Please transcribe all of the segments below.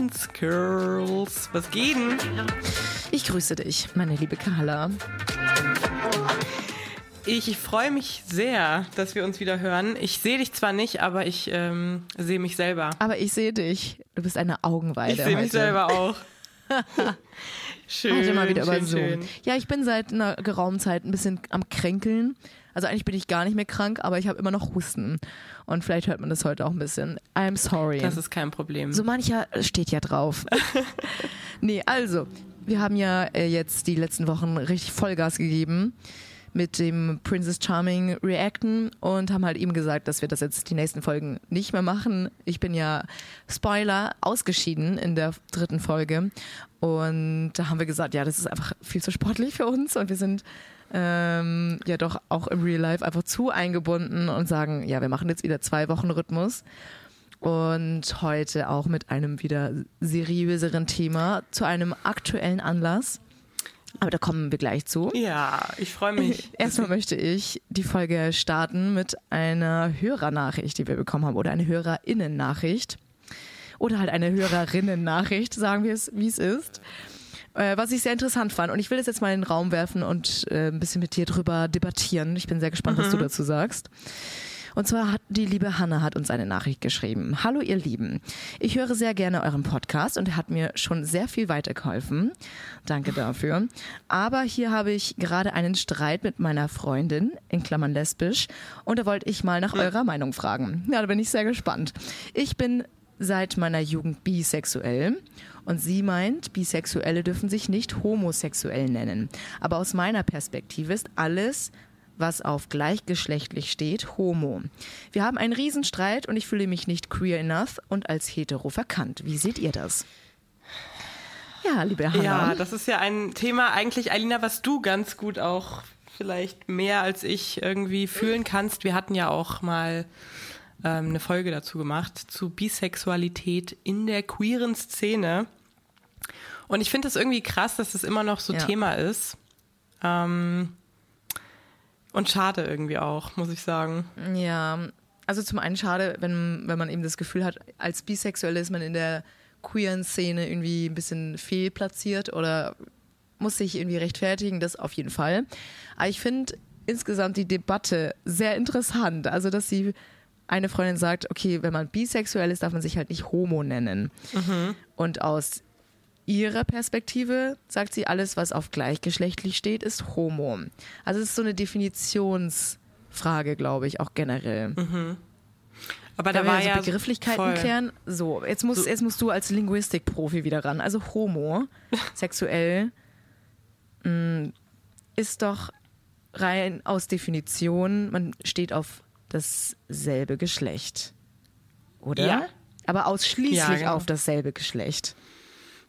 Eileens Girls, was geht denn? Ich grüße dich, meine liebe Carla. Ich freue mich sehr, dass wir uns wieder hören. Ich sehe dich zwar nicht, aber ich ähm, sehe mich selber. Aber ich sehe dich. Du bist eine Augenweide. Ich sehe mich selber auch. schön. Heute mal wieder schön, über Zoom. schön. Ja, ich bin seit einer geraumen Zeit ein bisschen am Kränkeln. Also eigentlich bin ich gar nicht mehr krank, aber ich habe immer noch Husten. Und vielleicht hört man das heute auch ein bisschen. I'm sorry. Das ist kein Problem. So mancher steht ja drauf. nee, also, wir haben ja äh, jetzt die letzten Wochen richtig Vollgas gegeben mit dem Princess Charming Reacten und haben halt ihm gesagt, dass wir das jetzt die nächsten Folgen nicht mehr machen. Ich bin ja, Spoiler, ausgeschieden in der dritten Folge. Und da haben wir gesagt, ja, das ist einfach viel zu sportlich für uns und wir sind ähm, ja doch auch im Real Life einfach zu eingebunden und sagen, ja, wir machen jetzt wieder zwei Wochen Rhythmus. Und heute auch mit einem wieder seriöseren Thema zu einem aktuellen Anlass. Aber da kommen wir gleich zu. Ja, ich freue mich. Erstmal möchte ich die Folge starten mit einer Hörernachricht, die wir bekommen haben, oder eine Hörerinnen-Nachricht. Oder halt eine Hörerinnen-Nachricht, sagen wir es, wie es ist. Äh, was ich sehr interessant fand. Und ich will das jetzt mal in den Raum werfen und äh, ein bisschen mit dir drüber debattieren. Ich bin sehr gespannt, was du dazu sagst. Und zwar hat die liebe Hanna hat uns eine Nachricht geschrieben. Hallo ihr Lieben, ich höre sehr gerne euren Podcast und er hat mir schon sehr viel weitergeholfen. Danke dafür. Aber hier habe ich gerade einen Streit mit meiner Freundin, in Klammern lesbisch, und da wollte ich mal nach eurer Meinung fragen. Ja, da bin ich sehr gespannt. Ich bin seit meiner Jugend bisexuell und sie meint, Bisexuelle dürfen sich nicht homosexuell nennen. Aber aus meiner Perspektive ist alles was auf gleichgeschlechtlich steht, homo. Wir haben einen Riesenstreit und ich fühle mich nicht queer enough und als hetero verkannt. Wie seht ihr das? Ja, liebe Hanna. Ja, das ist ja ein Thema eigentlich, Alina, was du ganz gut auch vielleicht mehr als ich irgendwie fühlen kannst. Wir hatten ja auch mal ähm, eine Folge dazu gemacht, zu Bisexualität in der queeren Szene. Und ich finde es irgendwie krass, dass es immer noch so Ja. Thema ist. Ähm, und schade irgendwie auch, muss ich sagen. Ja, also zum einen schade, wenn, wenn man eben das Gefühl hat, als Bisexuelle ist man in der queeren Szene irgendwie ein bisschen fehlplatziert oder muss sich irgendwie rechtfertigen, das auf jeden Fall. Aber ich finde insgesamt die Debatte sehr interessant. Also, dass sie eine Freundin sagt, okay, wenn man bisexuell ist, darf man sich halt nicht homo nennen. Und aus ihrer Perspektive sagt sie, alles, was auf gleichgeschlechtlich steht, ist homo. Also es ist so eine Definitionsfrage, glaube ich, auch generell. Aber Da da war ja so Begrifflichkeiten voll. klären. So, jetzt, muss, jetzt musst du als Linguistikprofi wieder ran. Also homo, sexuell, mh, ist doch rein aus Definition, man steht auf dasselbe Geschlecht. Oder? Ja. Aber ausschließlich Ja, genau. auf dasselbe Geschlecht.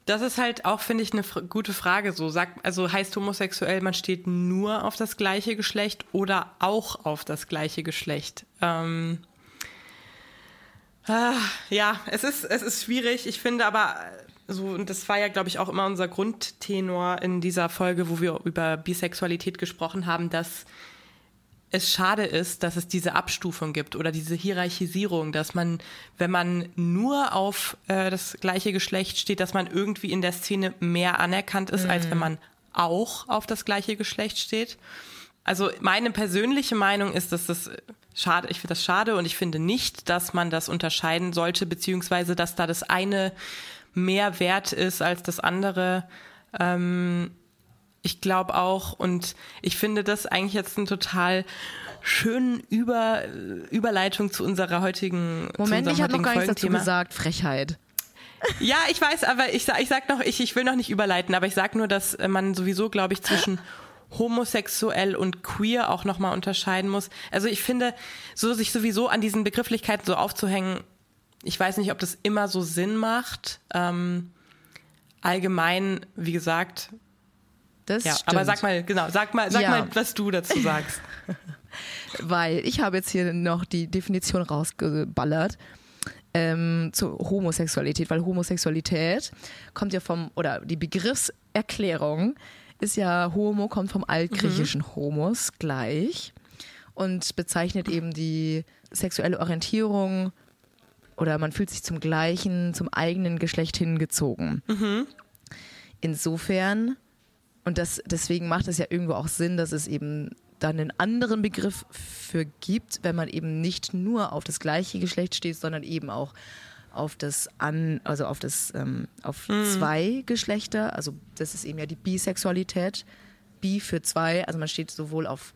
Das ist halt auch, finde ich, eine gute Frage. So sagt, also heißt homosexuell, man steht nur auf das gleiche Geschlecht oder auch auf das gleiche Geschlecht. Ähm, ah, ja, es ist, es ist schwierig. Ich finde aber, äh, so, und das war ja, glaube ich, auch immer unser Grundtenor in dieser Folge, wo wir über Bisexualität gesprochen haben, dass es schade ist, dass es diese Abstufung gibt oder diese Hierarchisierung, dass man, wenn man nur auf äh, das gleiche Geschlecht steht, dass man irgendwie in der Szene mehr anerkannt ist, als wenn man auch auf das gleiche Geschlecht steht. Also meine persönliche Meinung ist, dass das schade, ich finde das schade und ich finde nicht, dass man das unterscheiden sollte, beziehungsweise dass da das eine mehr wert ist als das andere. Ähm, ich glaube auch und ich finde das eigentlich jetzt eine total schönen Über, Überleitung zu unserer heutigen Moment, ich habe noch gar nichts dazu gesagt. Frechheit. Ja, ich weiß, aber ich, ich sag noch, ich, ich will noch nicht überleiten, aber ich sag nur, dass äh, man sowieso, glaube ich, zwischen homosexuell und queer auch nochmal unterscheiden muss. Also ich finde, so sich sowieso an diesen Begrifflichkeiten so aufzuhängen, ich weiß nicht, ob das immer so Sinn macht. Ähm, allgemein, wie gesagt, Das ja, stimmt. aber sag mal, genau, sag mal, sag Ja. mal, was du dazu sagst. Weil ich habe jetzt hier noch die Definition rausgeballert ähm, zur Homosexualität, weil Homosexualität kommt ja vom, oder die Begriffserklärung ist ja Homo, kommt vom altgriechischen Homos gleich und bezeichnet eben die sexuelle Orientierung oder man fühlt sich zum gleichen, zum eigenen Geschlecht hingezogen. Insofern, und das, deswegen macht es ja irgendwo auch Sinn, dass es eben dann einen anderen Begriff für gibt, wenn man eben nicht nur auf das gleiche Geschlecht steht, sondern eben auch auf das an, also auf das, ähm, auf zwei Geschlechter. Also das ist eben ja die Bisexualität. Bi für zwei, also man steht sowohl auf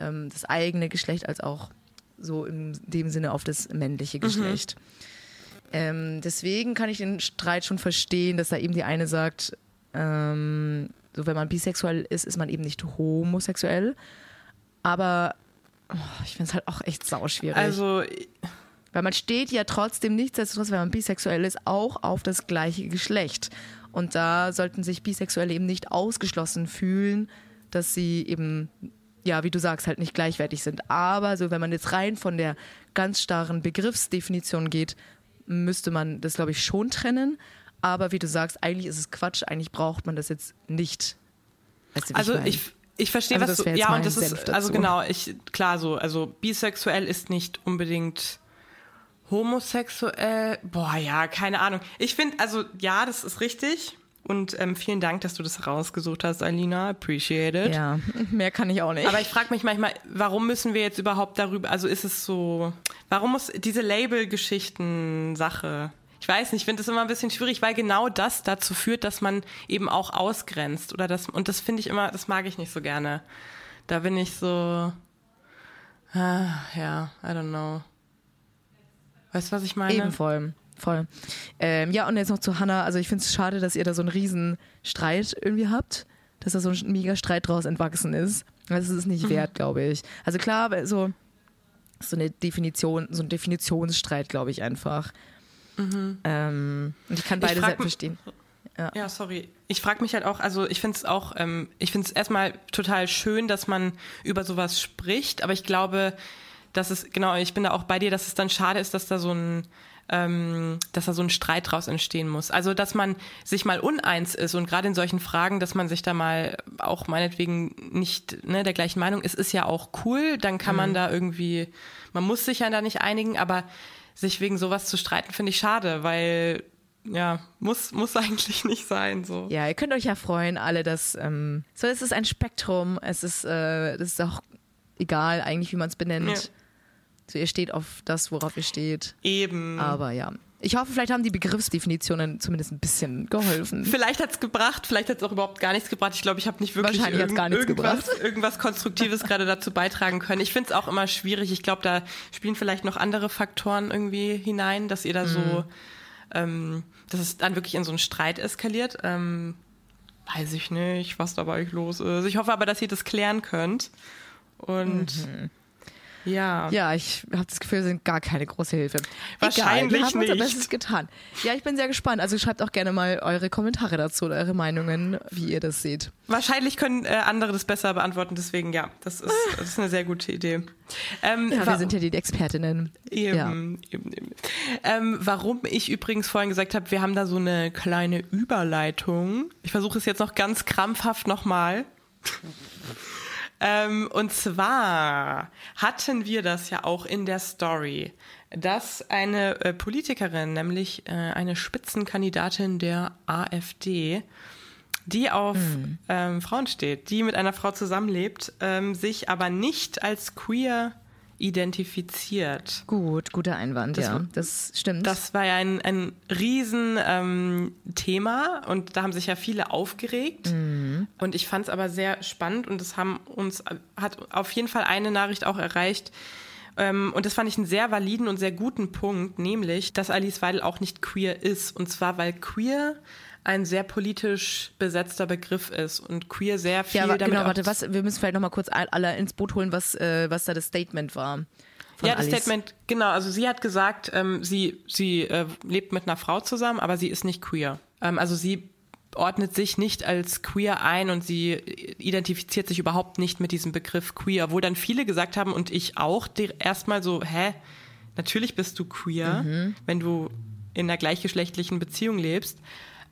ähm, das eigene Geschlecht als auch so in dem Sinne auf das männliche Geschlecht. Ähm, deswegen kann ich den Streit schon verstehen, dass da eben die eine sagt, ähm, so wenn man bisexuell ist, ist man eben nicht homosexuell. Aber oh, ich finde es halt auch echt sauschwierig. Also, Weil man steht ja trotzdem nichtsdestotrotz, wenn man bisexuell ist, auch auf das gleiche Geschlecht. Und da sollten sich Bisexuelle eben nicht ausgeschlossen fühlen, dass sie eben, ja, wie du sagst, halt nicht gleichwertig sind. Aber so, wenn man jetzt rein von der ganz starren Begriffsdefinition geht, müsste man das, glaube ich, schon trennen. Aber wie du sagst, eigentlich ist es Quatsch, eigentlich braucht man das jetzt nicht. Weißt du, Also meine? ich, ich verstehe, Also was du, ja, und das Senf ist, dazu. also genau, ich, klar so, also bisexuell ist nicht unbedingt homosexuell, boah, ja, keine Ahnung. Ich finde, also ja, das ist richtig und ähm, vielen Dank, dass du das rausgesucht hast, Alina, appreciate it. ja, mehr kann ich auch nicht. Aber ich frage mich manchmal, warum müssen wir jetzt überhaupt darüber, also ist es so, warum muss diese Label-Geschichten-Sache, ich weiß nicht, ich finde das immer ein bisschen schwierig, weil genau das dazu führt, dass man eben auch ausgrenzt oder das, und das finde ich immer, das mag ich nicht so gerne. Da bin ich so, ah, ja, I don't know. Weißt du, was ich meine? Eben voll. Voll. Ähm, ja, und jetzt noch zu Hannah. Also ich finde es schade, dass ihr da so einen riesen Streit irgendwie habt, dass da so ein mega Streit draus entwachsen ist. Das ist es nicht wert, glaube ich. Also klar, aber so, so eine Definition, so ein Definitionsstreit, glaube ich einfach. Ähm, und ich kann beide sehr mich- verstehen. Ja, sorry. Ich frage mich halt auch, also ich finde es auch, ähm, ich finde es erstmal total schön, dass man über sowas spricht, aber ich glaube, dass es, genau, ich bin da auch bei dir, dass es dann schade ist, dass da so ein, ähm, dass da so ein Streit draus entstehen muss. Also, dass man sich mal uneins ist und gerade in solchen Fragen, dass man sich da mal auch meinetwegen nicht ne, der gleichen Meinung ist, ist ja auch cool. Dann kann man da irgendwie, man muss sich ja da nicht einigen, aber sich wegen sowas zu streiten, finde ich schade, weil ja, muss, muss eigentlich nicht sein. So. Ja, ihr könnt euch ja freuen, alle, dass ähm, so es ist ein Spektrum. Es ist, äh, das ist auch egal eigentlich, wie man es benennt. Ja. So, ihr steht auf das, worauf ihr steht. Eben. Aber ja. Ich hoffe, vielleicht haben die Begriffsdefinitionen zumindest ein bisschen geholfen. Vielleicht hat's gebracht, vielleicht hat's auch überhaupt gar nichts gebracht. Ich glaube, ich habe nicht wirklich hat's gar nichts irgendwas, gebracht. irgendwas Konstruktives gerade dazu beitragen können. Ich finde es auch immer schwierig. Ich glaube, da spielen vielleicht noch andere Faktoren irgendwie hinein, dass ihr da so, Mhm. ähm, dass es dann wirklich in so einen Streit eskaliert. Ähm, weiß ich nicht, was da bei euch los ist. Ich hoffe aber, dass ihr das klären könnt. Und. Mhm. Ja, ich habe das Gefühl, sie sind gar keine große Hilfe. Wahrscheinlich Egal, wir haben unser nicht. Bestes getan. Ja, ich bin sehr gespannt. Also schreibt auch gerne mal eure Kommentare dazu oder eure Meinungen, wie ihr das seht. Wahrscheinlich können äh, andere das besser beantworten, deswegen ja, das ist, das ist eine sehr gute Idee. Ähm, Ja, wir sind ja die Expertinnen. Eben, Ja. eben, eben. Ähm, warum ich übrigens vorhin gesagt habe, wir haben da so eine kleine Überleitung. Ich versuche es jetzt noch ganz krampfhaft nochmal. Ähm, und zwar hatten wir das ja auch in der Story, dass eine äh, Politikerin, nämlich äh, eine Spitzenkandidatin der AfD, die auf ähm, Frauen steht, die mit einer Frau zusammenlebt, ähm, sich aber nicht als queer identifiziert. Gut, guter Einwand, Das ja. Das stimmt. Das war ja ein, ein riesen ähm, Thema und da haben sich ja viele aufgeregt. Und ich fand es aber sehr spannend und es haben uns hat auf jeden Fall eine Nachricht auch erreicht. Ähm, und das fand ich einen sehr validen und sehr guten Punkt, nämlich, dass Alice Weidel auch nicht queer ist. Und zwar, weil queer ein sehr politisch besetzter Begriff ist und queer sehr viel Ja, aber damit genau, warte, was, wir müssen vielleicht nochmal kurz all- alle ins Boot holen, was, äh, was da das Statement war. ja, das Alice. Statement, genau. Also sie hat gesagt, ähm, sie, sie äh, lebt mit einer Frau zusammen, aber sie ist nicht queer. Ähm, also sie ordnet sich nicht als queer ein und sie identifiziert sich überhaupt nicht mit diesem Begriff queer, wo dann viele gesagt haben und ich auch erstmal so, hä, natürlich bist du queer, Mhm. wenn du in einer gleichgeschlechtlichen Beziehung lebst.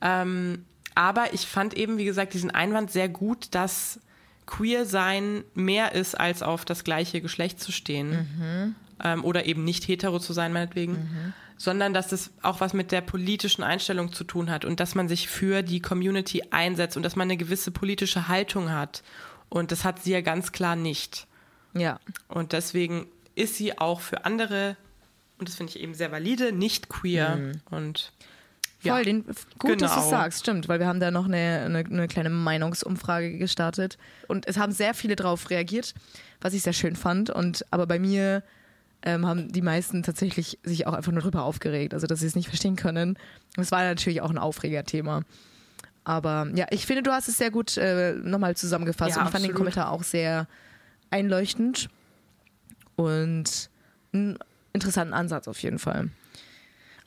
Ähm, aber ich fand eben, wie gesagt, diesen Einwand sehr gut, dass queer sein mehr ist, als auf das gleiche Geschlecht zu stehen. Ähm, oder eben nicht hetero zu sein, meinetwegen. Sondern dass das auch was mit der politischen Einstellung zu tun hat und dass man sich für die Community einsetzt und dass man eine gewisse politische Haltung hat. Und das hat sie ja ganz klar nicht. Ja. Und deswegen ist sie auch für andere, und das finde ich eben sehr valide, nicht queer. Und ja, Voll, den, gut, dass du genau. sagst, stimmt, weil wir haben da noch eine, eine, eine kleine Meinungsumfrage gestartet und es haben sehr viele drauf reagiert, was ich sehr schön fand. Und aber bei mir ähm, haben die meisten tatsächlich sich auch einfach nur drüber aufgeregt, also dass sie es nicht verstehen können. Es war natürlich auch ein Aufregerthema. Aber ja, ich finde, du hast es sehr gut äh, nochmal zusammengefasst Ja, und ich fand den. Kommentar auch sehr einleuchtend und einen interessanten Ansatz auf jeden Fall.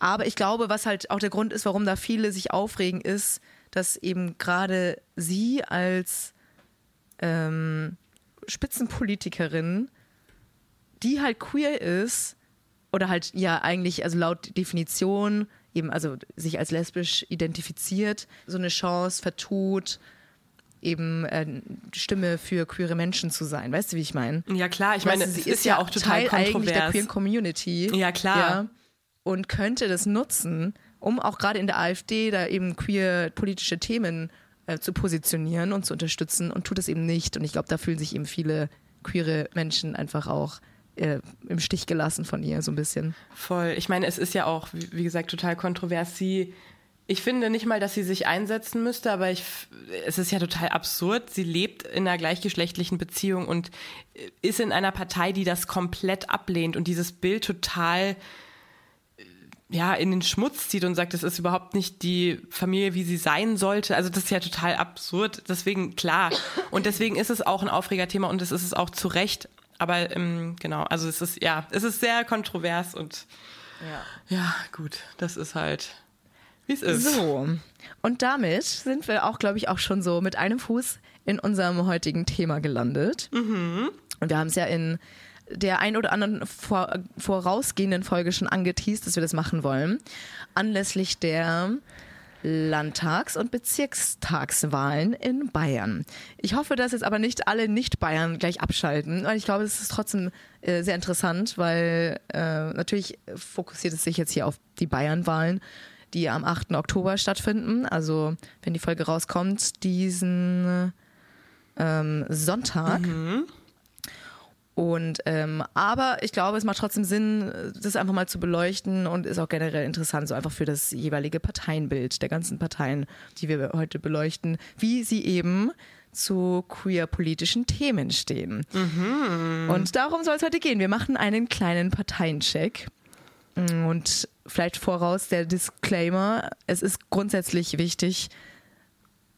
Aber ich glaube, was halt auch der Grund ist, warum da viele sich aufregen, ist, dass eben gerade sie als ähm, Spitzenpolitikerin, die halt queer ist, oder halt ja eigentlich, also laut Definition, eben also sich als lesbisch identifiziert, so eine Chance vertut, eben äh, Stimme für queere Menschen zu sein. Weißt du, wie ich meine? ja klar, ich Weißt meine, du, sie ist, ja auch total Teil eigentlich der kontrovers. queeren Community. Ja, klar. Ja, und könnte das nutzen, um auch gerade in der AfD da eben queer politische Themen äh, zu positionieren und zu unterstützen und tut es eben nicht. Und ich glaube, da fühlen sich eben viele queere Menschen einfach auch äh, im Stich gelassen von ihr, so ein bisschen. Voll. Ich meine, es ist ja auch, wie, gesagt, total kontrovers. Sie, ich finde nicht mal, dass sie sich einsetzen müsste, aber ich, es ist ja total absurd. Sie lebt in einer gleichgeschlechtlichen Beziehung und ist in einer Partei, die das komplett ablehnt und dieses Bild total äh, ja, in den Schmutz zieht und sagt, das ist überhaupt nicht die Familie, wie sie sein sollte. Also das ist ja total absurd. Deswegen, klar. Und deswegen ist es auch ein Aufregerthema und es ist es auch zu Recht. Aber ähm, genau, also es ist, ja, es ist sehr kontrovers und ja, gut, das ist halt, wie es ist. So, und damit sind wir auch, glaube ich, auch schon so mit einem Fuß in unserem heutigen Thema gelandet. Und wir haben es ja in der ein oder anderen vor, vorausgehenden Folge schon angeteased, dass wir das machen wollen. Anlässlich der Landtags- und Bezirkstagswahlen in Bayern. Ich hoffe, dass jetzt aber nicht alle Nicht-Bayern gleich abschalten, weil ich glaube, es ist trotzdem äh, sehr interessant, weil äh, natürlich fokussiert es sich jetzt hier auf die Bayern-Wahlen, die am 8. Oktober stattfinden. Also, wenn die Folge rauskommt, diesen ähm, Sonntag. Und ähm, aber ich glaube, es macht trotzdem Sinn, das einfach mal zu beleuchten und ist auch generell interessant, so einfach für das jeweilige Parteienbild der ganzen Parteien, die wir heute beleuchten, wie sie eben zu queer-politischen Themen stehen. Und darum soll es heute gehen. Wir machen einen kleinen Parteiencheck. Und vielleicht voraus der Disclaimer, es ist grundsätzlich wichtig,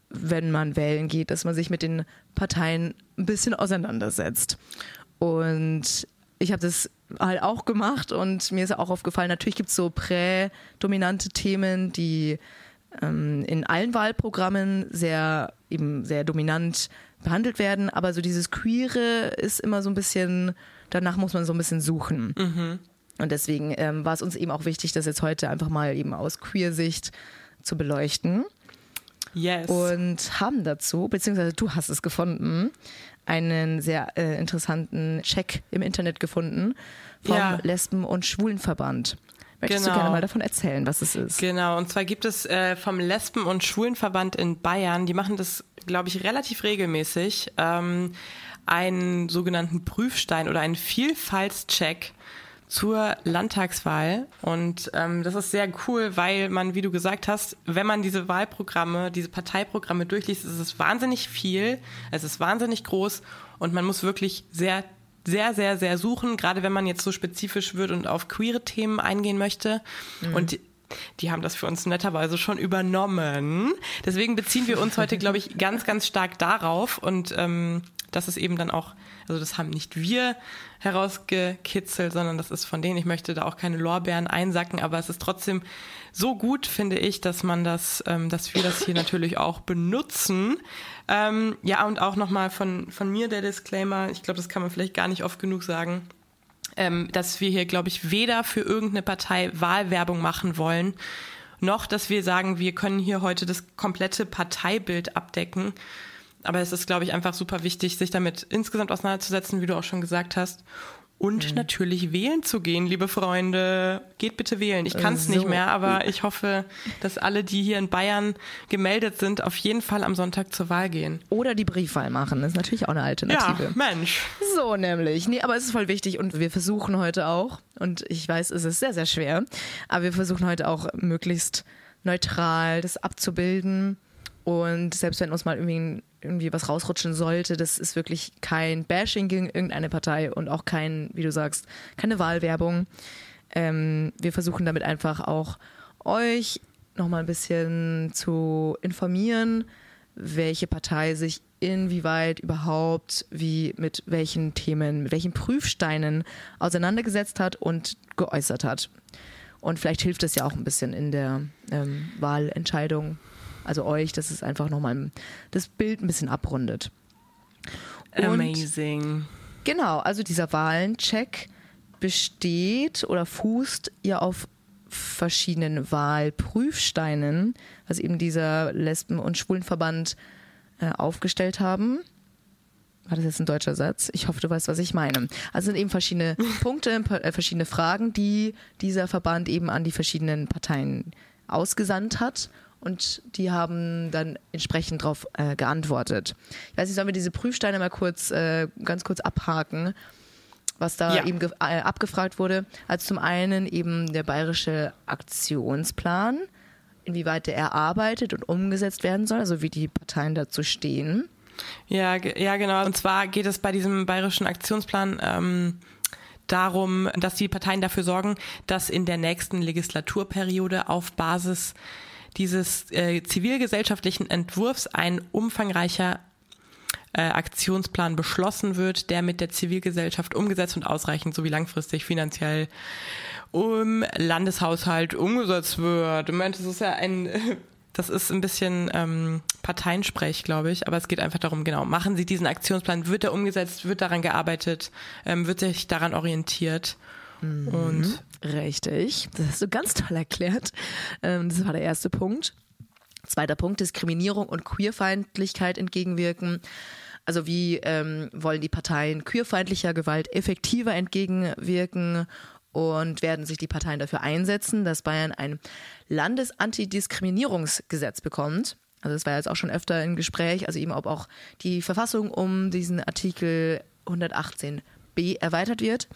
wenn man wählen geht, dass man sich mit den Parteien ein bisschen auseinandersetzt. Und ich habe das halt auch gemacht und mir ist auch aufgefallen, natürlich gibt es so prädominante Themen, die ähm, in allen Wahlprogrammen sehr eben sehr dominant behandelt werden, aber so dieses Queere ist immer so ein bisschen, danach muss man so ein bisschen suchen. Und deswegen ähm, war es uns eben auch wichtig, das jetzt heute einfach mal eben aus Queer-Sicht zu beleuchten Yes. und haben dazu, beziehungsweise du hast es gefunden, einen sehr äh, interessanten Check im Internet gefunden vom Ja. Lesben- und Schwulenverband. Möchtest Genau. du gerne mal davon erzählen, was es ist? Genau, und zwar gibt es äh, vom Lesben- und Schwulenverband in Bayern, die machen das, glaube ich, relativ regelmäßig, ähm, einen sogenannten Prüfstein oder einen Vielfaltscheck zur Landtagswahl. Und ähm, das ist sehr cool, weil man, wie du gesagt hast, wenn man diese Wahlprogramme, diese Parteiprogramme durchliest, ist es wahnsinnig viel, es ist wahnsinnig groß und man muss wirklich sehr sehr, sehr, sehr suchen, gerade wenn man jetzt so spezifisch wird und auf queere Themen eingehen möchte. Und die, die haben das für uns netterweise schon übernommen. Deswegen beziehen wir uns heute, glaube ich, ganz, ganz stark darauf. Und ähm, das ist eben dann auch, also das haben nicht wir herausgekitzelt, sondern das ist von denen. Ich möchte da auch keine Lorbeeren einsacken, aber es ist trotzdem so gut, finde ich, dass man das, ähm, dass wir das hier natürlich auch benutzen. Ähm, ja, und auch nochmal von, von mir der Disclaimer, ich glaube, das kann man vielleicht gar nicht oft genug sagen, ähm, dass wir hier, glaube ich, weder für irgendeine Partei Wahlwerbung machen wollen, noch, dass wir sagen, wir können hier heute das komplette Parteibild abdecken. Aber es ist, glaube ich, einfach super wichtig, sich damit insgesamt auseinanderzusetzen, wie du auch schon gesagt hast. Und Mhm. natürlich wählen zu gehen, liebe Freunde. Geht bitte wählen. Ich kann es So. nicht mehr, aber ich hoffe, dass alle, die hier in Bayern gemeldet sind, auf jeden Fall am Sonntag zur Wahl gehen. Oder die Briefwahl machen, das ist natürlich auch eine Ja, Alternative. Mensch. So nämlich. Nee, aber es ist voll wichtig und wir versuchen heute auch, und ich weiß, es ist sehr, sehr schwer, aber wir versuchen heute auch möglichst neutral das abzubilden. Und selbst wenn uns mal irgendwie, irgendwie was rausrutschen sollte, das ist wirklich kein Bashing gegen irgendeine Partei und auch kein, wie du sagst, keine Wahlwerbung. Ähm, wir versuchen damit einfach auch euch nochmal ein bisschen zu informieren, welche Partei sich inwieweit überhaupt wie mit welchen Themen, mit welchen Prüfsteinen auseinandergesetzt hat und geäußert hat. Und vielleicht hilft es ja auch ein bisschen in der ähm, Wahlentscheidung, also euch, dass es einfach nochmal das Bild ein bisschen abrundet. Und Amazing. Genau, also dieser Wahlencheck besteht oder fußt ja auf verschiedenen Wahlprüfsteinen, was eben dieser Lesben- und Schwulenverband äh, aufgestellt haben. War das jetzt ein deutscher Satz? Ich hoffe, du weißt, was ich meine. Also sind eben verschiedene Punkte, äh, verschiedene Fragen, die dieser Verband eben an die verschiedenen Parteien ausgesandt hat. Und die haben dann entsprechend darauf äh, geantwortet. Ich weiß nicht, sollen wir diese Prüfsteine mal kurz, äh, ganz kurz abhaken, was da Ja. eben äh, abgefragt wurde. Also zum einen eben der bayerische Aktionsplan, inwieweit der erarbeitet und umgesetzt werden soll, also wie die Parteien dazu stehen. Ja, ja, genau. Und zwar geht es bei diesem bayerischen Aktionsplan ähm, darum, dass die Parteien dafür sorgen, dass in der nächsten Legislaturperiode auf Basis dieses äh, zivilgesellschaftlichen Entwurfs ein umfangreicher äh, Aktionsplan beschlossen wird, der mit der Zivilgesellschaft umgesetzt und ausreichend sowie langfristig finanziell im Landeshaushalt umgesetzt wird. Ich meine, das ist ja ein, das ist ein bisschen ähm, Parteiensprech, glaube ich, aber es geht einfach darum, genau, machen Sie diesen Aktionsplan, wird er umgesetzt, wird daran gearbeitet, ähm, wird sich daran orientiert und Richtig, das hast du ganz toll erklärt. Ähm, Das war der erste Punkt. Zweiter Punkt, Diskriminierung und Queerfeindlichkeit entgegenwirken. Also wie ähm, wollen die Parteien queerfeindlicher Gewalt effektiver entgegenwirken und werden sich die Parteien dafür einsetzen, dass Bayern ein Landesantidiskriminierungsgesetz bekommt. Also das war jetzt auch schon öfter im Gespräch, also eben ob auch die Verfassung um diesen Artikel 118b erweitert wird,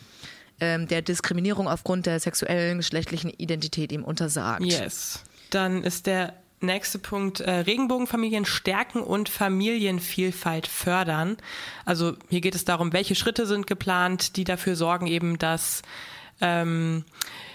ähm, der Diskriminierung aufgrund der sexuellen, geschlechtlichen Identität ihm untersagt. Yes. Dann ist der nächste Punkt äh, Regenbogenfamilien stärken und Familienvielfalt fördern. Also hier geht es darum, welche Schritte sind geplant, die dafür sorgen eben, dass ähm,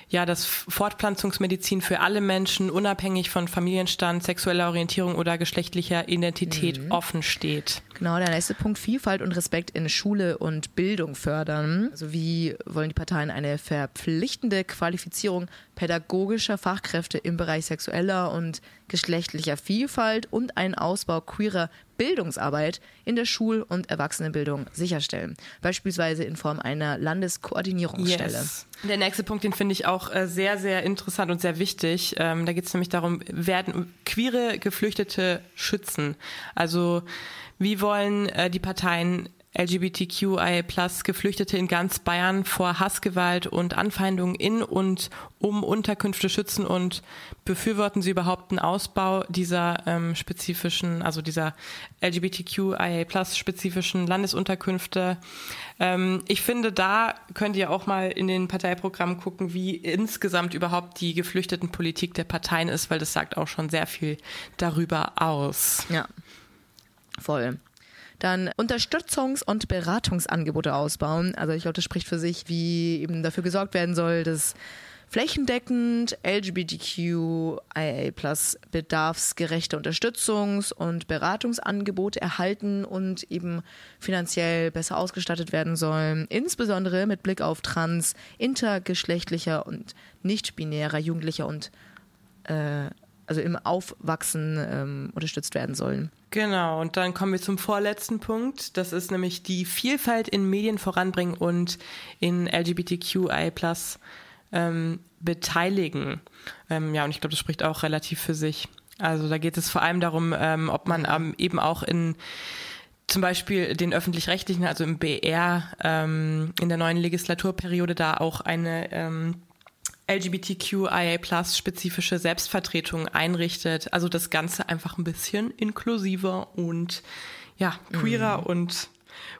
ja, dass Fortpflanzungsmedizin für alle Menschen unabhängig von Familienstand, sexueller Orientierung oder geschlechtlicher Identität offen steht. Genau, der nächste Punkt, Vielfalt und Respekt in Schule und Bildung fördern. Also wie wollen die Parteien eine verpflichtende Qualifizierung pädagogischer Fachkräfte im Bereich sexueller und geschlechtlicher Vielfalt und einen Ausbau queerer Bildungsarbeit in der Schul- und Erwachsenenbildung sicherstellen. Beispielsweise in Form einer Landeskoordinierungsstelle. Yes. Der nächste Punkt, den finde ich auch äh, sehr, sehr interessant und sehr wichtig. Ähm, da geht es nämlich darum, werden queere Geflüchtete schützen? Also wie wollen äh, die Parteien LGBTQIA plus Geflüchtete in ganz Bayern vor Hassgewalt und Anfeindungen in und um Unterkünfte schützen und befürworten sie überhaupt einen Ausbau dieser ähm, spezifischen, also dieser LGBTQIA plus spezifischen Landesunterkünfte? Ähm, ich finde, da könnt ihr auch mal in den Parteiprogrammen gucken, wie insgesamt überhaupt die Geflüchtetenpolitik der Parteien ist, weil das sagt auch schon sehr viel darüber aus. Ja, voll. Dann Unterstützungs- und Beratungsangebote ausbauen. Also ich glaube, das spricht für sich, wie eben dafür gesorgt werden soll, dass flächendeckend LGBTQIA plus bedarfsgerechte Unterstützungs- und Beratungsangebote erhalten und eben finanziell besser ausgestattet werden sollen, insbesondere mit Blick auf trans, intergeschlechtlicher und nicht-binärer Jugendlicher und äh, also im Aufwachsen ähm, unterstützt werden sollen. Genau, und dann kommen wir zum vorletzten Punkt. Das ist nämlich die Vielfalt in Medien voranbringen und in LGBTQI ähm, beteiligen. Ähm, ja, und ich glaube, das spricht auch relativ für sich. Also da geht es vor allem darum, ähm, ob man ähm, eben auch in zum Beispiel den öffentlich-rechtlichen, also im BR, ähm, in der neuen Legislaturperiode da auch eine ähm, LGBTQIA spezifische Selbstvertretung einrichtet. Also das Ganze einfach ein bisschen inklusiver und ja, queerer Mhm. und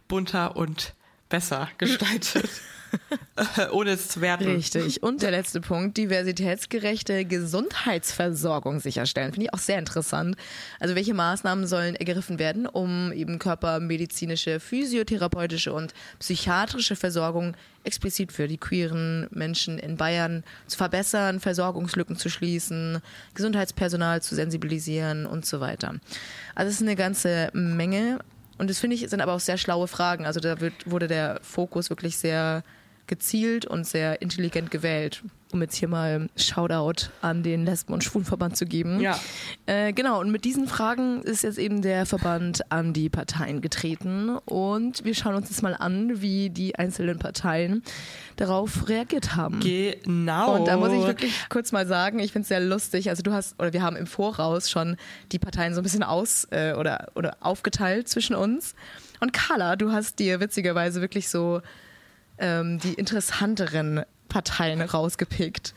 bunter und besser gestaltet. Ohne es zu werten. Richtig. Und der letzte Punkt, diversitätsgerechte Gesundheitsversorgung sicherstellen. Finde ich auch sehr interessant. Also welche Maßnahmen sollen ergriffen werden, um eben körpermedizinische, physiotherapeutische und psychiatrische Versorgung explizit für die queeren Menschen in Bayern zu verbessern, Versorgungslücken zu schließen, Gesundheitspersonal zu sensibilisieren und so weiter. Also es ist eine ganze Menge. Und das finde ich sind aber auch sehr schlaue Fragen. Also da wird, wurde der Fokus wirklich sehr gezielt und sehr intelligent gewählt, um jetzt hier mal Shoutout an den Lesben- und Schwulenverband zu geben. Ja. Äh, genau, und mit diesen Fragen ist jetzt eben der Verband an die Parteien getreten und wir schauen uns jetzt mal an, wie die einzelnen Parteien darauf reagiert haben. Genau. Und da muss ich wirklich kurz mal sagen, ich finde es sehr lustig. Also du hast, oder wir haben im Voraus schon die Parteien so ein bisschen aus äh, oder, oder aufgeteilt zwischen uns. Und Carla, du hast dir witzigerweise wirklich so ähm, die interessanteren Parteien rausgepickt.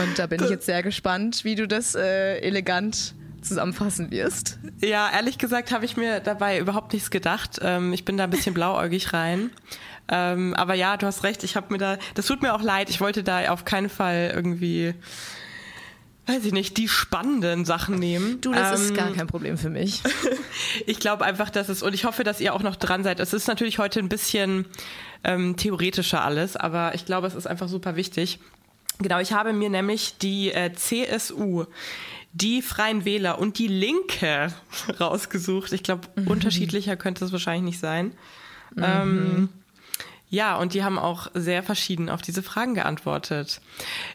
Und da bin ich jetzt sehr gespannt, wie du das äh, elegant zusammenfassen wirst. Ja, ehrlich gesagt habe ich mir dabei überhaupt nichts gedacht. Ähm, ich bin da ein bisschen blauäugig rein. Ähm, aber ja, du hast recht, ich habe mir da, das tut mir auch leid, ich wollte da auf keinen Fall irgendwie, weiß ich nicht, die spannenden Sachen nehmen. Du, das ist Ähm, gar kein Problem für mich. Ich glaube einfach, dass es, und ich hoffe, dass ihr auch noch dran seid. Es ist natürlich heute ein bisschen ähm, theoretischer alles, aber ich glaube, es ist einfach super wichtig. Genau, ich habe mir nämlich die äh, CSU, die Freien Wähler und die Linke rausgesucht. Ich glaube, unterschiedlicher könnte es wahrscheinlich nicht sein. Ähm, ja, und die haben auch sehr verschieden auf diese Fragen geantwortet.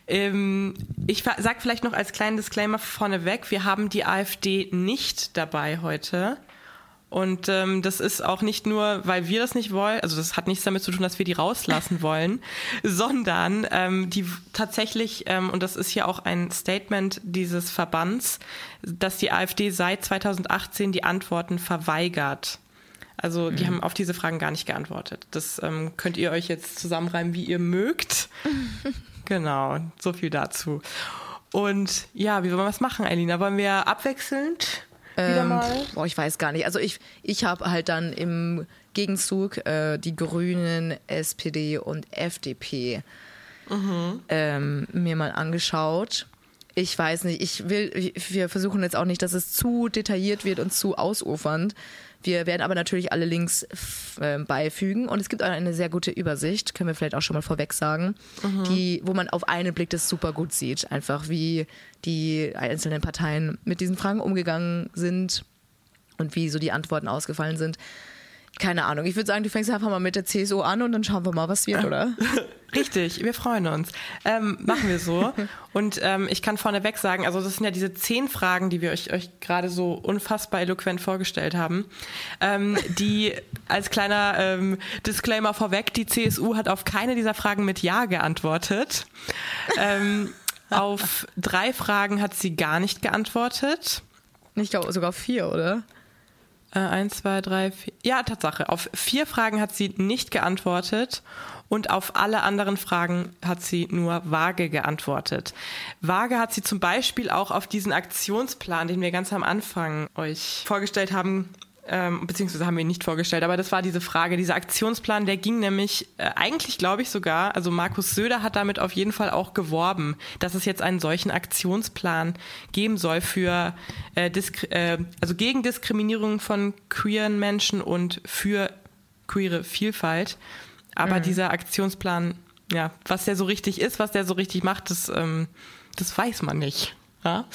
Ähm, ich sage vielleicht noch als kleinen Disclaimer vorneweg, wir haben die AfD nicht dabei heute. Und ähm, das ist auch nicht nur, weil wir das nicht wollen, also das hat nichts damit zu tun, dass wir die rauslassen wollen, sondern ähm, die tatsächlich, ähm, und das ist hier auch ein Statement dieses Verbands, dass die AfD seit 2018 die Antworten verweigert. Also die haben auf diese Fragen gar nicht geantwortet. Das ähm, könnt ihr euch jetzt zusammenreimen, wie ihr mögt. genau, so viel dazu. Und ja, wie wollen wir es machen, Elina? Wollen wir abwechselnd wieder Ähm, mal? Boah, ich weiß gar nicht. Also ich, ich habe halt dann im Gegenzug äh, die Grünen, SPD und FDP ähm, mir mal angeschaut. Ich weiß nicht, ich will, wir versuchen jetzt auch nicht, dass es zu detailliert wird und zu ausufernd. Wir werden aber natürlich alle Links äh, beifügen und es gibt auch eine sehr gute Übersicht, können wir vielleicht auch schon mal vorweg sagen, die, wo man auf einen Blick das super gut sieht, einfach wie die einzelnen Parteien mit diesen Fragen umgegangen sind und wie so die Antworten ausgefallen sind. Keine Ahnung. Ich würde sagen, du fängst einfach mal mit der CSU an und dann schauen wir mal, was wird, oder? Richtig, wir freuen uns. Ähm, machen wir so. Und ähm, ich kann vorneweg sagen, also das sind ja diese zehn Fragen, die wir euch, euch gerade so unfassbar eloquent vorgestellt haben. Ähm, die als kleiner ähm, Disclaimer vorweg, die CSU hat auf keine dieser Fragen mit Ja geantwortet. Ähm, auf drei Fragen hat sie gar nicht geantwortet. Ich glaube sogar vier, oder? Äh, eins, zwei, drei, vier. Ja, Tatsache. Auf vier Fragen hat sie nicht geantwortet und auf alle anderen Fragen hat sie nur vage geantwortet. Vage hat sie zum Beispiel auch auf diesen Aktionsplan, den wir ganz am Anfang euch vorgestellt haben, ähm, beziehungsweise haben wir ihn nicht vorgestellt, aber das war diese Frage. Dieser Aktionsplan, der ging nämlich äh, eigentlich, glaube ich sogar, also Markus Söder hat damit auf jeden Fall auch geworben, dass es jetzt einen solchen Aktionsplan geben soll für, äh, äh, also gegen Diskriminierung von queeren Menschen und für queere Vielfalt. Aber dieser Aktionsplan, ja, was der so richtig ist, was der so richtig macht, das, ähm, das weiß man nicht. Ja?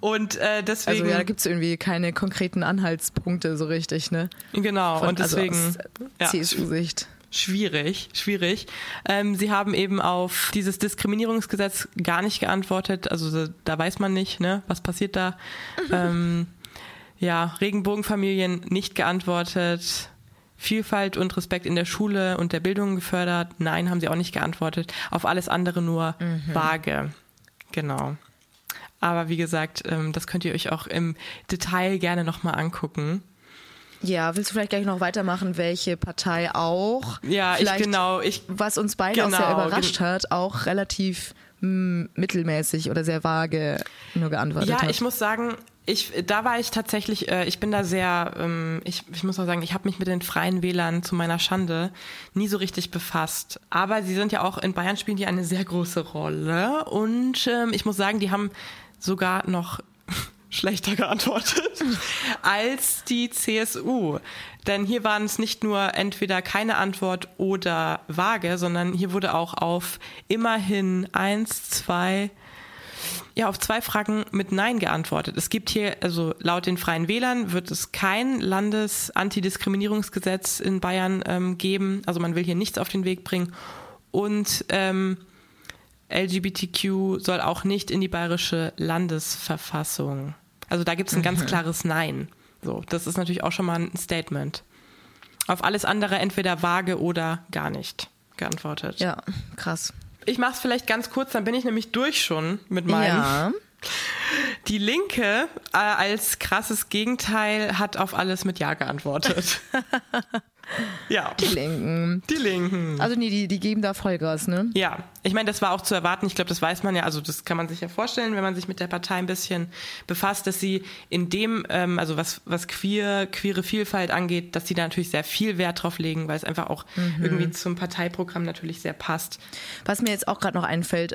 Und äh, deswegen. Also ja, da gibt es irgendwie keine konkreten Anhaltspunkte so richtig, ne? Genau, Von, und deswegen. Also aus CSU-Sicht. Schwierig, schwierig. Ähm, sie haben eben auf dieses Diskriminierungsgesetz gar nicht geantwortet. Also da, weiß man nicht, ne, was passiert da. Ähm, ja, Regenbogenfamilien nicht geantwortet. Vielfalt und Respekt in der Schule und der Bildung gefördert. Nein, haben sie auch nicht geantwortet. Auf alles andere nur vage. Genau. Aber wie gesagt, ähm, das könnt ihr euch auch im Detail gerne nochmal angucken. Ja, willst du vielleicht gleich noch weitermachen, welche Partei auch? Ja, ich vielleicht, genau. Ich, Was uns beide auch sehr Genau, überrascht hat, auch relativ mm, mittelmäßig oder sehr vage nur geantwortet Ja, hat. ich muss sagen, ich, da war ich tatsächlich, äh, ich bin da sehr, ähm, ich, ich muss auch sagen, ich habe mich mit den Freien Wählern zu meiner Schande nie so richtig befasst. Aber sie sind ja auch in Bayern spielen die eine sehr große Rolle und ähm, ich muss sagen, die haben sogar noch schlechter geantwortet als die CSU. Denn hier waren es nicht nur entweder keine Antwort oder vage, sondern hier wurde auch auf immerhin eins, zwei, ja, auf zwei Fragen mit Nein geantwortet. Es gibt hier, also laut den Freien Wählern wird es kein Landesantidiskriminierungsgesetz in Bayern ähm, geben. Also man will hier nichts auf den Weg bringen. Und ähm, LGBTQ soll auch nicht in die bayerische Landesverfassung. Also da gibt es ein ganz klares Nein. So, das ist natürlich auch schon mal ein Statement. Auf alles andere entweder vage oder gar nicht geantwortet. ja, krass. Ich mache es vielleicht ganz kurz, dann bin ich nämlich durch schon mit meinem. Ja, Die Linke äh, als krasses Gegenteil hat auf alles mit Ja geantwortet. ja, die Linken. die Linken. Also nee, die, die geben da Vollgas, ne? Ja, ich meine, das war auch zu erwarten. Ich glaube, das weiß man ja. Also das kann man sich ja vorstellen, wenn man sich mit der Partei ein bisschen befasst, dass sie in dem, ähm, also was was queer queere Vielfalt angeht, dass sie da natürlich sehr viel Wert drauf legen, weil es einfach auch irgendwie zum Parteiprogramm natürlich sehr passt. Was mir jetzt auch gerade noch einfällt,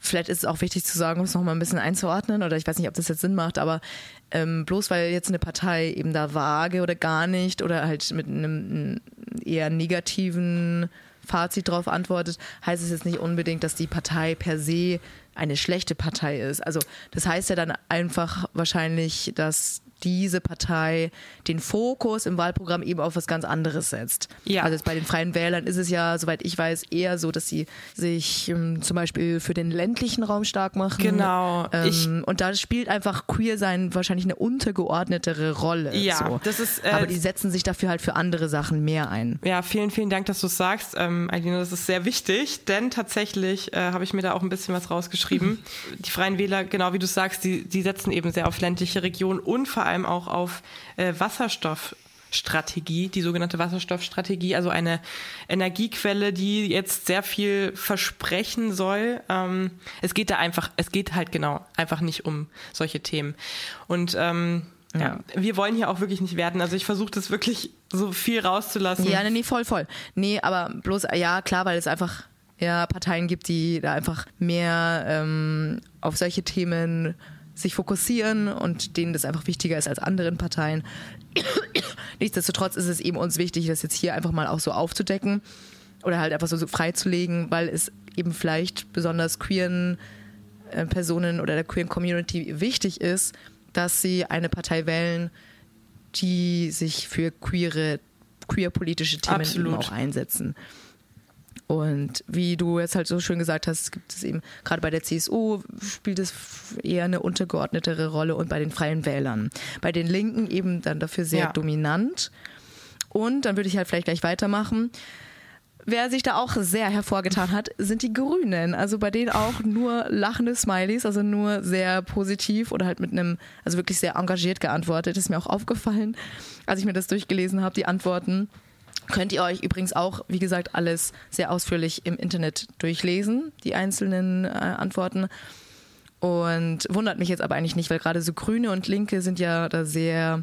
vielleicht ist es auch wichtig zu sagen, um es noch mal ein bisschen einzuordnen, oder ich weiß nicht, ob das jetzt Sinn macht, aber ähm, bloß weil jetzt eine Partei eben da vage oder gar nicht oder halt mit einem eher negativen Fazit drauf antwortet, heißt es jetzt nicht unbedingt, dass die Partei per se eine schlechte Partei ist. Also das heißt ja dann einfach wahrscheinlich, dass diese Partei den Fokus im Wahlprogramm eben auf was ganz anderes setzt. Ja. Also jetzt bei den Freien Wählern ist es ja, soweit ich weiß, eher so, dass sie sich ähm, zum Beispiel für den ländlichen Raum stark machen. Genau. Ähm, und da spielt einfach Queer sein wahrscheinlich eine untergeordnetere Rolle. Ja, so. das ist, äh, Aber die setzen sich dafür halt für andere Sachen mehr ein. Ja, vielen, vielen Dank, dass du es sagst. Ähm, Aidina, das ist sehr wichtig, denn tatsächlich äh, habe ich mir da auch ein bisschen was rausgeschrieben. die Freien Wähler, genau wie du sagst, die, die setzen eben sehr auf ländliche Regionen und vor allem auch auf äh, Wasserstoffstrategie, die sogenannte Wasserstoffstrategie, also eine Energiequelle, die jetzt sehr viel versprechen soll. Ähm, es geht da einfach, es geht halt genau einfach nicht um solche Themen. Und ähm, ja. wir wollen hier auch wirklich nicht werden. Also ich versuche das wirklich so viel rauszulassen. Ja, nee, nee, voll, voll. Nee, aber bloß, ja, klar, weil es einfach ja, Parteien gibt, die da einfach mehr ähm, auf solche Themen sich fokussieren und denen das einfach wichtiger ist als anderen Parteien. Nichtsdestotrotz ist es eben uns wichtig, das jetzt hier einfach mal auch so aufzudecken oder halt einfach so, so freizulegen, weil es eben vielleicht besonders queeren äh, Personen oder der queeren Community wichtig ist, dass sie eine Partei wählen, die sich für queere, queer-politische Themen eben Absolut. auch einsetzen. Und wie du jetzt halt so schön gesagt hast, gibt es eben, gerade bei der CSU spielt es eher eine untergeordnetere Rolle und bei den Freien Wählern. Bei den Linken eben dann dafür sehr Ja. dominant. Und dann würde ich halt vielleicht gleich weitermachen. Wer sich da auch sehr hervorgetan hat, sind die Grünen. Also bei denen auch nur lachende Smileys, also nur sehr positiv oder halt mit einem, also wirklich sehr engagiert geantwortet. Ist mir auch aufgefallen, als ich mir das durchgelesen habe, die Antworten. Könnt ihr euch übrigens auch, wie gesagt, alles sehr ausführlich im Internet durchlesen, die einzelnen äh, Antworten. Und wundert mich jetzt aber eigentlich nicht, weil gerade so Grüne und Linke sind ja da sehr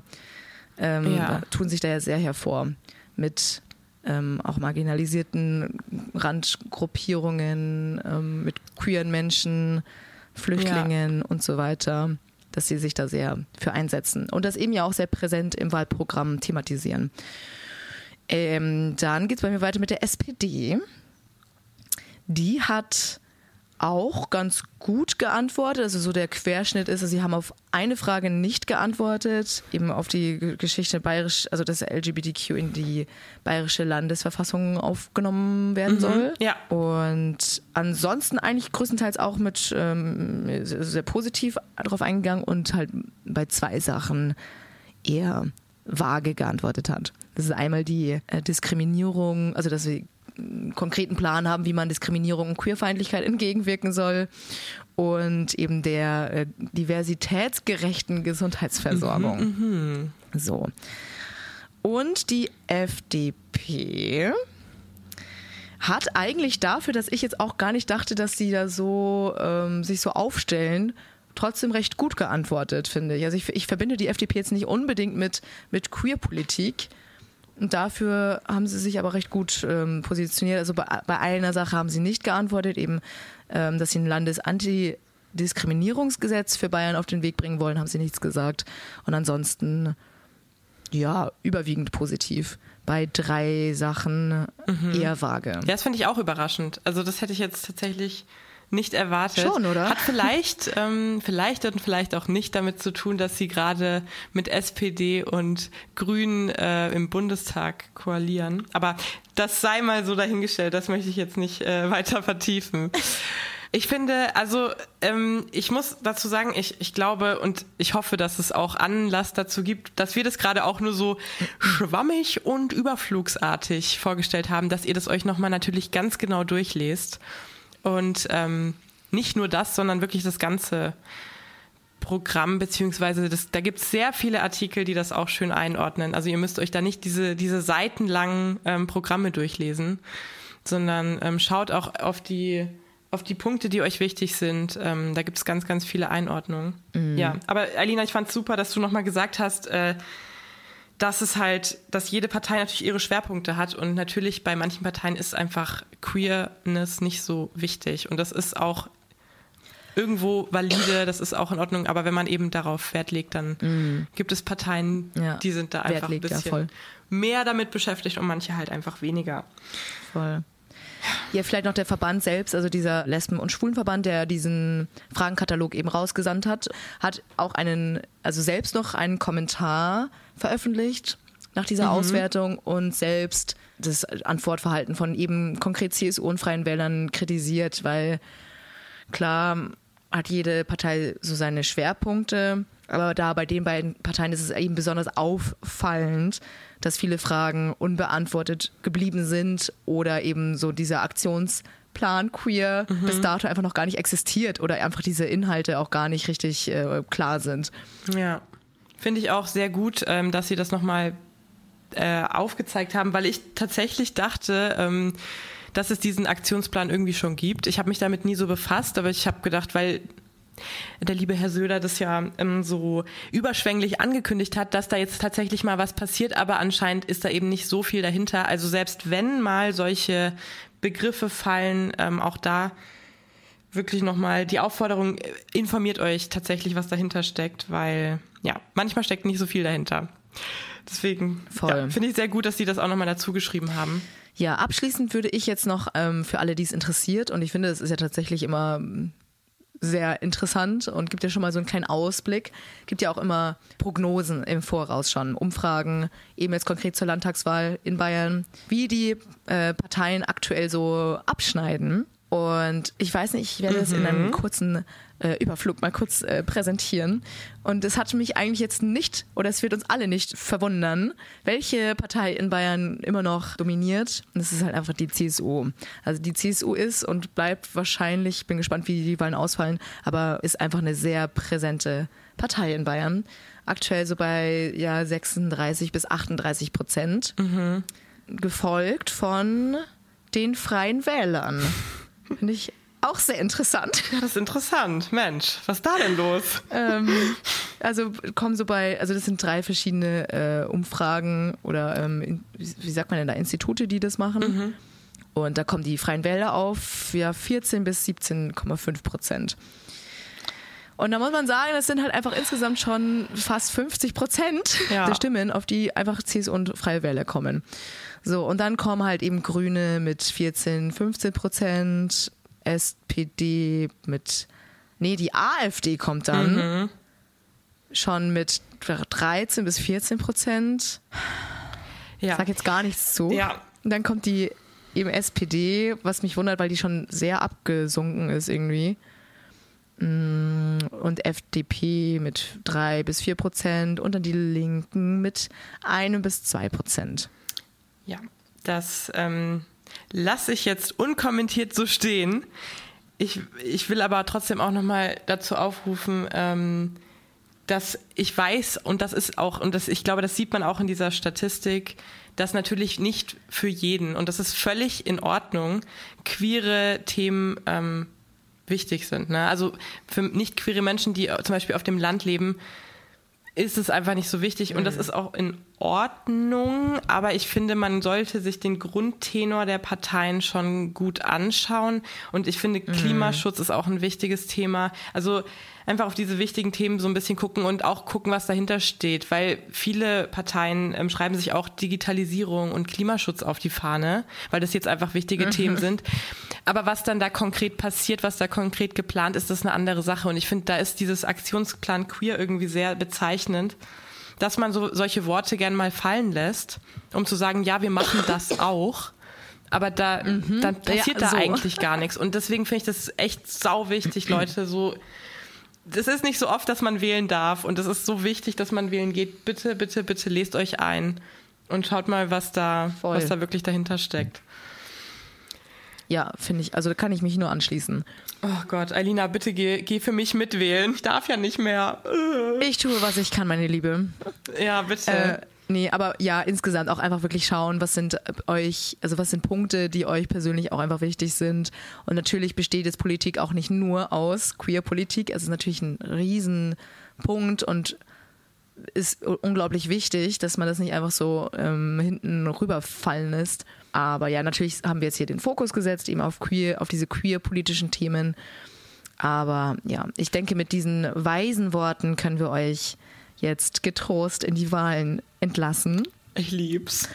ähm, Ja. tun sich da ja sehr hervor mit ähm, auch marginalisierten Randgruppierungen, ähm, mit queeren Menschen, Flüchtlingen und so weiter, dass sie sich da sehr für einsetzen und das eben ja auch sehr präsent im Wahlprogramm thematisieren. Ähm, dann geht es bei mir weiter mit der SPD. Die hat auch ganz gut geantwortet. Also so der Querschnitt ist, also sie haben auf eine Frage nicht geantwortet, eben auf die Geschichte bayerisch, also dass LGBTQ in die bayerische Landesverfassung aufgenommen werden soll. ja. Und ansonsten eigentlich größtenteils auch mit ähm, sehr sehr positiv darauf eingegangen und halt bei zwei Sachen eher vage geantwortet hat. Das ist einmal die äh, Diskriminierung, also dass wir einen konkreten Plan haben, wie man Diskriminierung und Queerfeindlichkeit entgegenwirken soll und eben der äh, diversitätsgerechten Gesundheitsversorgung. So. Und die FDP hat eigentlich dafür, dass ich jetzt auch gar nicht dachte, dass sie da so ähm, sich so aufstellen, trotzdem recht gut geantwortet, finde ich. Also ich, ich verbinde die FDP jetzt nicht unbedingt mit, mit Queer-Politik. Und dafür haben sie sich aber recht gut ähm, positioniert. Also bei, bei einer Sache haben sie nicht geantwortet, eben, ähm, dass sie ein Landesantidiskriminierungsgesetz für Bayern auf den Weg bringen wollen, haben sie nichts gesagt. Und ansonsten, ja, überwiegend positiv. Bei drei Sachen eher vage. Ja, das finde ich auch überraschend. Also das hätte ich jetzt tatsächlich nicht erwartet. Schon, oder? Hat vielleicht, ähm, vielleicht und vielleicht auch nicht damit zu tun, dass sie gerade mit SPD und Grünen äh, im Bundestag koalieren. Aber das sei mal so dahingestellt. Das möchte ich jetzt nicht äh, weiter vertiefen. Ich finde, also ähm, ich muss dazu sagen, ich, ich glaube und ich hoffe, dass es auch Anlass dazu gibt, dass wir das gerade auch nur so schwammig und überflugsartig vorgestellt haben, dass ihr das euch nochmal natürlich ganz genau durchlest. Und ähm, nicht nur das, sondern wirklich das ganze Programm, beziehungsweise das, da gibt es sehr viele Artikel, die das auch schön einordnen. Also ihr müsst euch da nicht diese, diese seitenlangen ähm, Programme durchlesen, sondern ähm, schaut auch auf die, auf die Punkte, die euch wichtig sind. Ähm, da gibt es ganz, ganz viele Einordnungen. Ja, aber Alina, ich fand super, dass du nochmal gesagt hast, äh, dass es halt, dass jede Partei natürlich ihre Schwerpunkte hat und natürlich bei manchen Parteien ist einfach Queerness nicht so wichtig und das ist auch irgendwo valide, das ist auch in Ordnung, aber wenn man eben darauf Wert legt, dann gibt es Parteien, Ja, die sind da einfach ein bisschen mehr damit beschäftigt und manche halt einfach weniger. Voll. Ja, vielleicht noch der Verband selbst, also dieser Lesben- und Schwulenverband, der diesen Fragenkatalog eben rausgesandt hat, hat auch einen, also selbst noch einen Kommentar veröffentlicht nach dieser Auswertung und selbst das Antwortverhalten von eben konkret CSU und Freien Wählern kritisiert, weil klar hat jede Partei so seine Schwerpunkte, aber da bei den beiden Parteien ist es eben besonders auffallend, dass viele Fragen unbeantwortet geblieben sind oder eben so dieser Aktionsplan queer bis dato einfach noch gar nicht existiert oder einfach diese Inhalte auch gar nicht richtig äh, klar sind. Ja, finde ich auch sehr gut, ähm, dass Sie das nochmal äh, aufgezeigt haben, weil ich tatsächlich dachte, ähm, dass es diesen Aktionsplan irgendwie schon gibt. Ich habe mich damit nie so befasst, aber ich habe gedacht, weil der liebe Herr Söder das ja ähm, so überschwänglich angekündigt hat, dass da jetzt tatsächlich mal was passiert, aber anscheinend ist da eben nicht so viel dahinter. Also selbst wenn mal solche Begriffe fallen, ähm, auch da wirklich nochmal die Aufforderung, äh, informiert euch tatsächlich, was dahinter steckt, weil ja, manchmal steckt nicht so viel dahinter. Deswegen ja, finde ich sehr gut, dass Sie das auch nochmal dazu geschrieben haben. Ja, abschließend würde ich jetzt noch ähm, für alle, die es interessiert, und ich finde, es ist ja tatsächlich immer sehr interessant und gibt ja schon mal so einen kleinen Ausblick. Gibt ja auch immer Prognosen im Voraus schon, Umfragen, eben jetzt konkret zur Landtagswahl in Bayern, wie die äh, Parteien aktuell so abschneiden. Und ich weiß nicht, ich werde es in einem kurzen äh, Überflug mal kurz äh, präsentieren. Und es hat mich eigentlich jetzt nicht, oder es wird uns alle nicht verwundern, welche Partei in Bayern immer noch dominiert. Und das ist halt einfach die CSU. Also die CSU ist und bleibt wahrscheinlich, ich bin gespannt, wie die Wahlen ausfallen, aber ist einfach eine sehr präsente Partei in Bayern. Aktuell so bei ja, 36 bis 38 Prozent. Gefolgt von den Freien Wählern. Finde ich auch sehr interessant. Das ist interessant. Mensch, was ist da denn los? ähm, also kommen so bei, also das sind drei verschiedene äh, Umfragen oder ähm, wie, sagt man denn da, Institute, die das machen. Und da kommen die Freien Wähler auf ja 14 bis 17,5 Prozent. Und da muss man sagen, das sind halt einfach insgesamt schon fast 50 Prozent Ja. der Stimmen, auf die einfach CSU und Freie Wähler kommen. So, und dann kommen halt eben Grüne mit 14, 15 Prozent, SPD mit, nee, die AfD kommt dann schon mit 13 bis 14 Prozent. Ja. Sag jetzt gar nichts zu. Ja. Und dann kommt die eben SPD, was mich wundert, weil die schon sehr abgesunken ist irgendwie. Mm, Und FDP mit 3 bis 4 Prozent und dann die Linken mit 1 bis 2 Prozent. Ja, das ähm, lasse ich jetzt unkommentiert so stehen. Ich, ich will aber trotzdem auch nochmal dazu aufrufen, ähm, dass ich weiß, und das ist auch, und das, ich glaube, das sieht man auch in dieser Statistik, dass natürlich nicht für jeden, und das ist völlig in Ordnung, queere Themen ähm, wichtig sind. Ne? Also für nicht queere Menschen, die zum Beispiel auf dem Land leben, ist es einfach nicht so wichtig und das ist auch in Ordnung, aber ich finde, man sollte sich den Grundtenor der Parteien schon gut anschauen und ich finde, Klimaschutz ist auch ein wichtiges Thema. Also einfach auf diese wichtigen Themen so ein bisschen gucken und auch gucken, was dahinter steht, weil viele Parteien ähm, schreiben sich auch Digitalisierung und Klimaschutz auf die Fahne, weil das jetzt einfach wichtige Themen sind. Aber was dann da konkret passiert, was da konkret geplant ist, das ist eine andere Sache und ich finde, da ist dieses Aktionsplan Queer irgendwie sehr bezeichnend dass man so solche Worte gern mal fallen lässt, um zu sagen, ja, wir machen das auch. Aber da, dann passiert Ja, da so. eigentlich gar nichts. Und deswegen finde ich das echt sau wichtig, Leute, so. Das ist nicht so oft, dass man wählen darf. Und es ist so wichtig, dass man wählen geht. Bitte, bitte, bitte lest euch ein und schaut mal, was da, Voll. was da wirklich dahinter steckt. Ja, finde ich, also da kann ich mich nur anschließen. Oh Gott, Alina, bitte geh, geh für mich mitwählen. Ich darf ja nicht mehr. Ich tue, was ich kann, meine Liebe. Ja, bitte. Äh, nee, aber ja, insgesamt auch einfach wirklich schauen, was sind äh, euch, also was sind Punkte, die euch persönlich auch einfach wichtig sind. Und natürlich besteht jetzt Politik auch nicht nur aus Queer-Politik. Es ist natürlich ein Riesenpunkt und ist unglaublich wichtig, dass man das nicht einfach so ähm, hinten rüberfallen lässt. Aber ja, natürlich haben wir jetzt hier den Fokus gesetzt, eben auf queer, auf diese queer-politischen Themen. Aber ja, ich denke, mit diesen weisen Worten können wir euch jetzt getrost in die Wahlen entlassen. ich lieb's.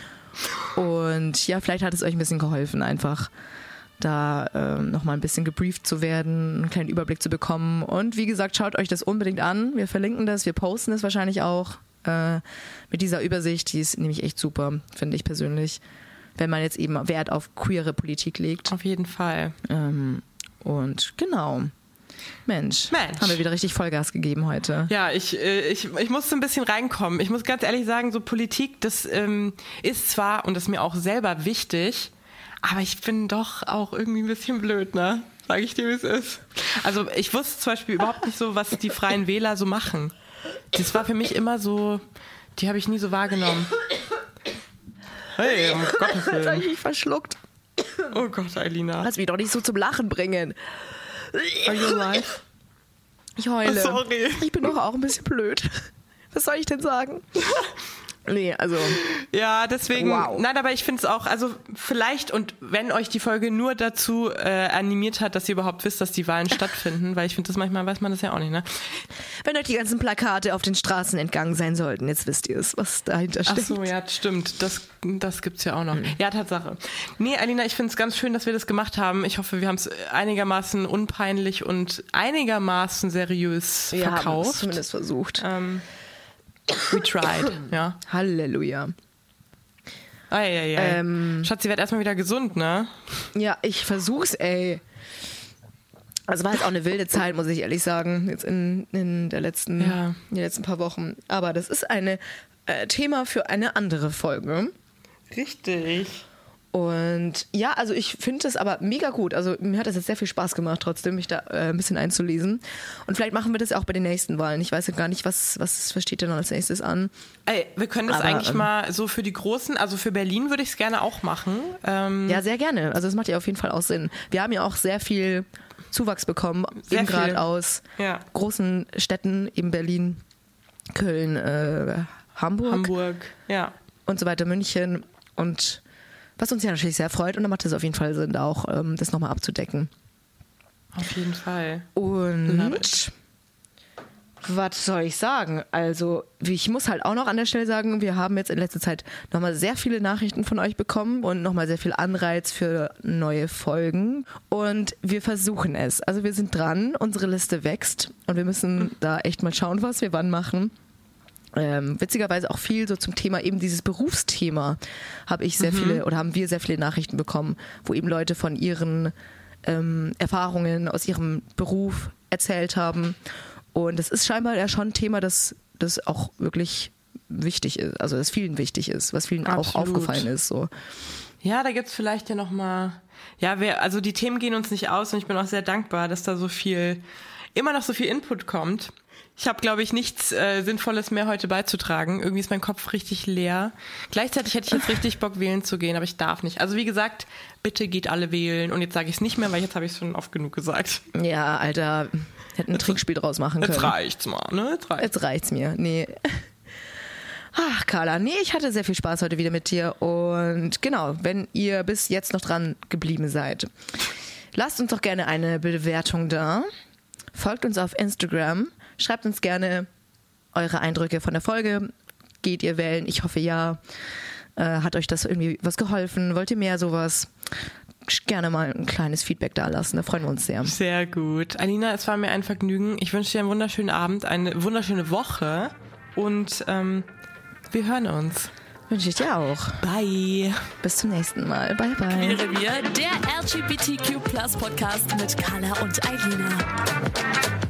Und ja, vielleicht hat es euch ein bisschen geholfen, einfach da ähm, nochmal ein bisschen gebrieft zu werden, einen kleinen Überblick zu bekommen. Und wie gesagt, schaut euch das unbedingt an. Wir verlinken das, wir posten es wahrscheinlich auch äh, mit dieser Übersicht. Die ist nämlich echt super, finde ich persönlich, wenn man jetzt eben Wert auf queere Politik legt. Auf jeden Fall. Ähm, und genau. Mensch, Mensch. haben wir wieder richtig Vollgas gegeben heute. Ja, ich, äh, ich, ich musste ein bisschen reinkommen. Ich muss ganz ehrlich sagen, so Politik, das ähm, ist zwar, und das ist mir auch selber wichtig, aber ich bin doch auch irgendwie ein bisschen blöd, ne? Sag ich dir, wie es ist. Also ich wusste zum Beispiel überhaupt nicht so, was die Freien Wähler so machen. Das war für mich immer so, die habe ich nie so wahrgenommen. Hey, um Gottes Jetzt habe Willen. ich mich verschluckt. Oh Gott, Eilina. Lass mich doch nicht so zum Lachen bringen. Are you alive? Ich heule. Sorry. Ich bin doch auch ein bisschen blöd. Was soll ich denn sagen? Nee, also. Ja, deswegen. Wow. Nein, aber ich finde es auch, also vielleicht und wenn euch die Folge nur dazu äh, animiert hat, dass ihr überhaupt wisst, dass die Wahlen stattfinden, weil ich finde das manchmal weiß man das ja auch nicht, ne? Wenn euch die ganzen Plakate auf den Straßen entgangen sein sollten, jetzt wisst ihr es, was dahinter Ach steckt. so, ja, stimmt. Das, das gibt's ja auch noch. Hm. Ja, Tatsache. Nee, Alina, ich finde es ganz schön, dass wir das gemacht haben. Ich hoffe, wir haben es einigermaßen unpeinlich und einigermaßen seriös Wir haben es verkauft. zumindest versucht. Ähm, we tried, ja. Halleluja. Ei, ei, ei. Ähm. Schatz, sie wird erstmal wieder gesund, ne? Ja, ich versuch's, ey. Also war jetzt auch eine wilde Zeit, muss ich ehrlich sagen, jetzt in, in, der letzten, Ja. in den letzten paar Wochen. Aber das ist ein äh, Thema für eine andere Folge. Richtig. Und ja, also ich finde es aber mega gut. Also mir hat es jetzt sehr viel Spaß gemacht, trotzdem mich da äh, ein bisschen einzulesen. Und vielleicht machen wir das auch bei den nächsten Wahlen. Ich weiß ja gar nicht, was, was, was steht denn als nächstes an. Ey, wir können das Aber, eigentlich ähm, mal so für die Großen, also für Berlin würde ich es gerne auch machen. Ähm, Ja, sehr gerne. Also es macht ja auf jeden Fall auch Sinn. Wir haben ja auch sehr viel Zuwachs bekommen, Sehr eben gerade aus Ja. großen Städten, eben Berlin, Köln, äh, Hamburg, Hamburg, ja. und so weiter, München und was uns ja natürlich sehr freut und da macht es auf jeden Fall Sinn, auch ähm, das nochmal abzudecken. Auf jeden Fall. Und was soll ich sagen? Also, ich muss halt auch noch an der Stelle sagen, wir haben jetzt in letzter Zeit nochmal sehr viele Nachrichten von euch bekommen und nochmal sehr viel Anreiz für neue Folgen. Und wir versuchen es. Also, wir sind dran, unsere Liste wächst und wir müssen da echt mal schauen, was wir wann machen. Ähm, witzigerweise auch viel so zum Thema eben dieses Berufsthema habe ich sehr viele oder haben wir sehr viele Nachrichten bekommen, wo eben Leute von ihren ähm, Erfahrungen aus ihrem Beruf erzählt haben. Und es ist scheinbar ja schon ein Thema, das, das auch wirklich wichtig ist, also das vielen wichtig ist, was vielen auch Absolut. aufgefallen ist. So. Ja, da gibt's vielleicht ja noch mal. Ja, wir, also die Themen gehen uns nicht aus und ich bin auch sehr dankbar, dass da so viel, immer noch so viel Input kommt. Ich habe, glaube ich, nichts äh, Sinnvolles mehr heute beizutragen. Irgendwie ist mein Kopf richtig leer. Gleichzeitig hätte ich jetzt richtig Bock, wählen zu gehen, aber ich darf nicht. Also wie gesagt, bitte geht alle wählen. Und jetzt sage ich es nicht mehr, weil jetzt habe ich es schon oft genug gesagt. Ja, Alter, hätten ein Trinkspiel draus machen können. Jetzt reicht's mal, ne? Jetzt reicht's. Jetzt reicht's mir. Nee. Ach, Carla, nee, ich hatte sehr viel Spaß heute wieder mit dir. Und genau, wenn ihr bis jetzt noch dran geblieben seid, lasst uns doch gerne eine Bewertung da. Folgt uns auf Instagram. Schreibt uns gerne eure Eindrücke von der Folge. Geht ihr wählen? Ich hoffe ja. Äh, hat euch das irgendwie was geholfen? Wollt ihr mehr sowas? Gerne mal ein kleines Feedback da lassen. Da freuen wir uns sehr. Sehr gut. Alina, es war mir ein Vergnügen. Ich wünsche dir einen wunderschönen Abend, eine wunderschöne Woche und ähm, wir hören uns. Wünsche ich dir auch. Bye. Bis zum nächsten Mal. Bye, bye. Revier, der LGBTQ Podcast mit Carla und Eilina.